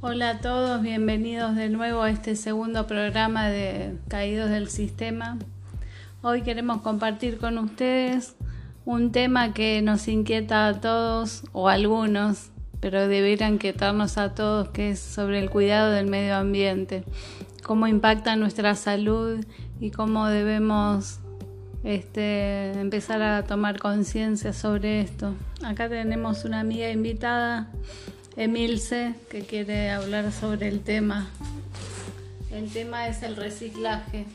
Hola a todos, bienvenidos de nuevo a este segundo programa de Caídos del Sistema. Hoy queremos compartir con ustedes un tema que nos inquieta a todos o a algunos, pero debería inquietarnos a todos, que es sobre el cuidado del medio ambiente, cómo impacta nuestra salud y cómo debemos este, empezar a tomar conciencia sobre esto. Acá tenemos una amiga invitada Emilce, que quiere hablar sobre el tema. El tema es el reciclaje.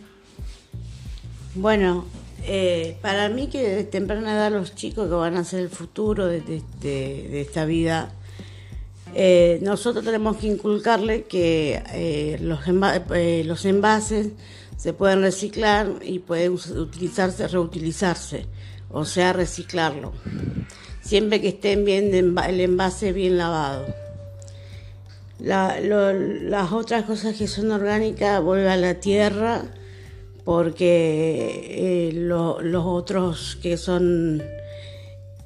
Bueno, eh, para mí que de temprana edad los chicos que van a ser el futuro de, esta vida, eh, nosotros tenemos que inculcarle que eh, los, los envases se pueden reciclar y pueden utilizarse, reutilizarse, o sea, reciclarlo siempre que estén bien el envase bien lavado. las otras cosas que son orgánicas vuelven a la tierra porque eh, los otros que son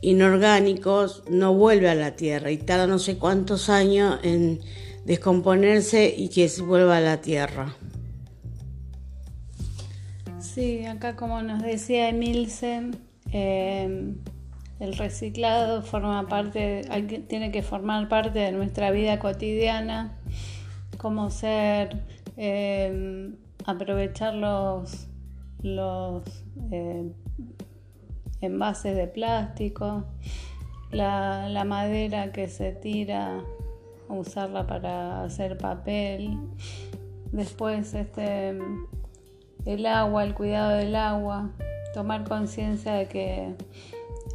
inorgánicos no vuelven a la tierra y tarda no sé cuántos años en descomponerse y que vuelva a la tierra. Sí, acá como nos decía Emilsen, eh, el reciclado forma parte, tiene que formar parte de nuestra vida cotidiana, como ser, eh, aprovechar los, los eh, envases de plástico, la, madera que se tira, usarla para hacer papel, después este, el agua, el cuidado del agua, tomar conciencia de que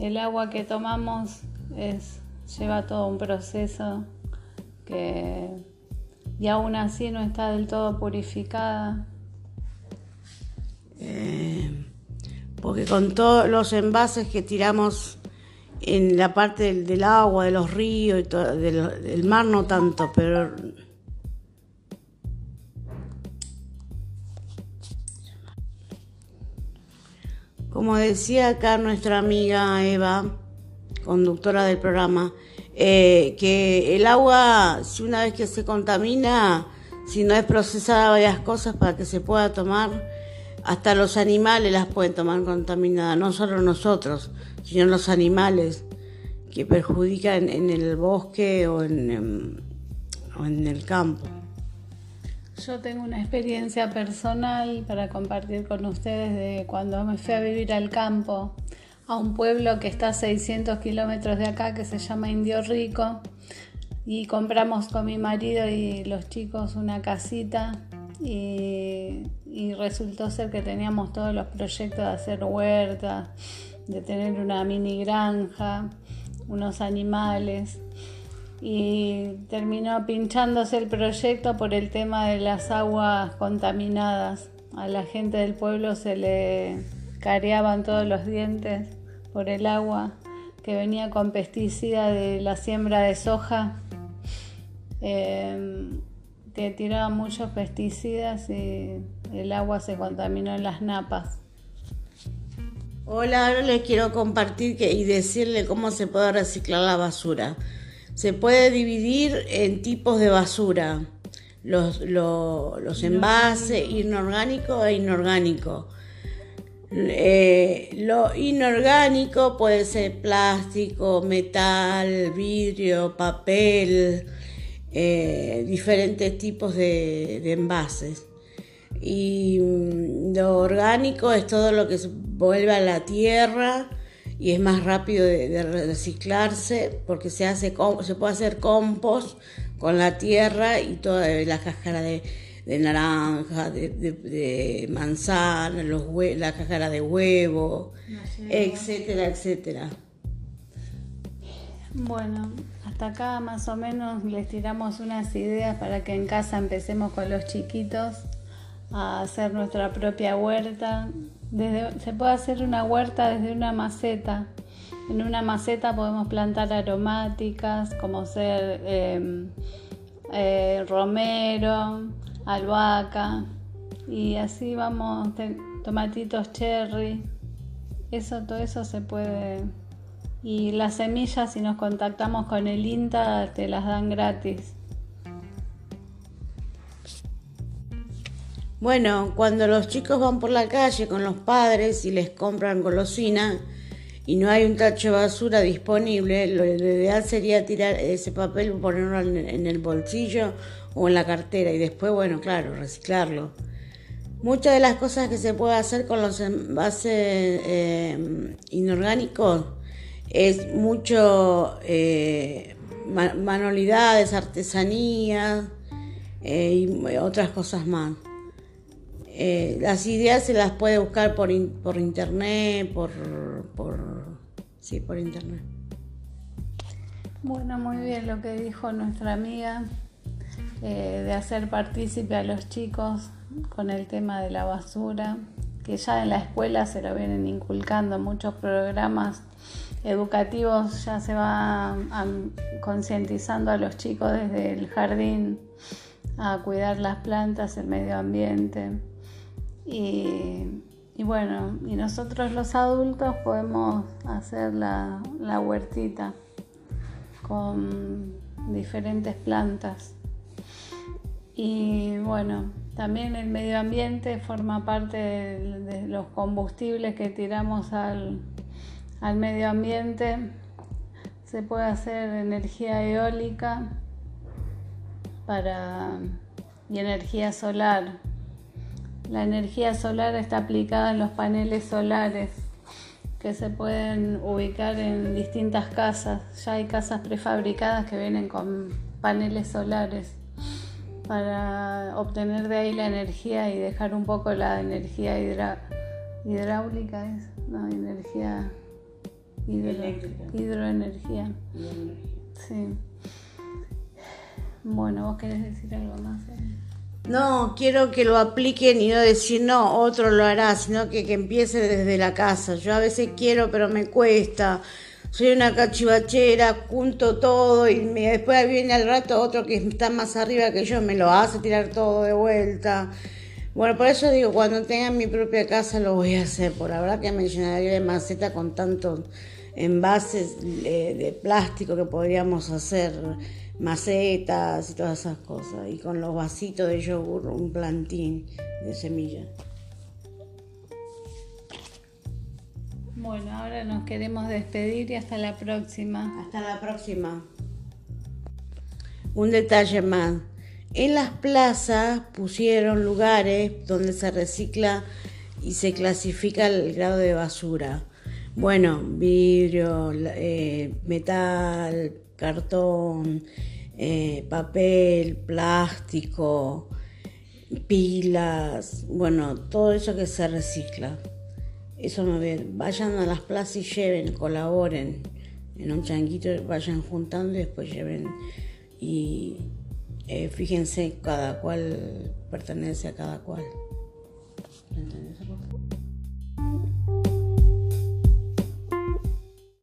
el agua que tomamos es, lleva todo un proceso que y aún así no está del todo purificada. Eh, porque con todos los envases que tiramos en la parte del, agua, de los ríos y todo, del mar no tanto, pero Como decía acá nuestra amiga Eva, conductora del programa, eh, que el agua, si una vez que se contamina, si no es procesada varias cosas para que se pueda tomar, hasta los animales las pueden tomar contaminadas, no solo nosotros, sino los animales que perjudican en el bosque o en el campo. Yo tengo una experiencia personal para compartir con ustedes de cuando me fui a vivir al campo, a un pueblo que está a 600 kilómetros de acá, que se llama Indio Rico, y compramos con mi marido y los chicos una casita y, resultó ser que teníamos todos los proyectos de hacer huerta, de tener una mini granja, unos animales y terminó pinchándose el proyecto por el tema de las aguas contaminadas. A la gente del pueblo se le careaban todos los dientes por el agua que venía con pesticida de la siembra de soja, em, que tiraba muchos pesticidas y el agua se contaminó en las napas. Hola, ahora les quiero compartir y decirle cómo se puede reciclar la basura se puede dividir en tipos de basura. Los, los envases inorgánico e inorgánico. Eh, lo inorgánico puede ser plástico, metal, vidrio, papel, eh, diferentes tipos de, envases. Y mm, lo orgánico es todo lo que vuelve a la tierra y es más rápido de, reciclarse porque se, hace, se puede hacer compost con la tierra y toda la cáscara de, naranja, de, manzana, los la cáscara de huevo, etcétera, etcétera. Bueno, hasta acá más o menos les tiramos unas ideas para que en casa empecemos con los chiquitos a hacer nuestra propia huerta, se puede hacer una huerta desde una maceta. En una maceta podemos plantar aromáticas como ser em, eh, romero, albahaca y así vamos, tomatitos cherry. Eso, todo eso se puede. Y las semillas, si nos contactamos con el INTA, te las dan gratis. Bueno, cuando los chicos van por la calle con los padres y les compran golosina y no hay un tacho de basura disponible, lo ideal sería tirar ese papel y ponerlo en el bolsillo o en la cartera y después, bueno, claro, reciclarlo. Muchas de las cosas que se puede hacer con los envases eh, inorgánicos es mucho eh, manualidades, artesanías eh, y otras cosas más. Eh, las ideas se las puede buscar por, por internet, por, por, sí, por internet. Bueno, muy bien lo que dijo nuestra amiga eh, de hacer partícipe a los chicos con el tema de la basura, que ya en la escuela se lo vienen inculcando muchos programas educativos, ya se va concientizando a los chicos desde el jardín a cuidar las plantas, el medio ambiente. Y, bueno, y nosotros los adultos podemos hacer la, la huertita con diferentes plantas. Y bueno, también el medio ambiente forma parte de, los combustibles que tiramos al, al, medio ambiente. Se puede hacer energía eólica para, y energía solar la energía solar está aplicada en los paneles solares que se pueden ubicar en distintas casas. Ya hay casas prefabricadas que vienen con paneles solares para obtener de ahí la energía y dejar un poco la energía hidráulica, ¿es? no, energía hidroenergía. Sí. Bueno, ¿vos querés decir algo más? No, quiero que lo apliquen y no decir, no, otro lo hará, sino que, que empiece desde la casa. Yo a veces quiero, pero me cuesta. Soy una cachivachera, junto todo y después viene al rato otro que está más arriba que yo, me lo hace tirar todo de vuelta. Bueno, por eso digo, cuando tenga mi propia casa lo voy a hacer. Por la verdad que me llenaría de maceta con tantos envases de, de plástico que podríamos hacer macetas y todas esas cosas. Y con los vasitos de yogur, un plantín de semillas. Bueno, ahora nos queremos despedir y hasta la próxima. Hasta la próxima. Un detalle más. En las plazas pusieron lugares donde se recicla y se clasifica el grado de basura. Bueno, vidrio, eh, metal, cartón, eh, papel, plástico, pilas, bueno, todo eso que se recicla. Eso no bien. Vayan a las plazas y lleven, colaboren en un changuito, vayan juntando y después lleven y eh, fíjense cada cual pertenece a cada cual. ¿Entendés?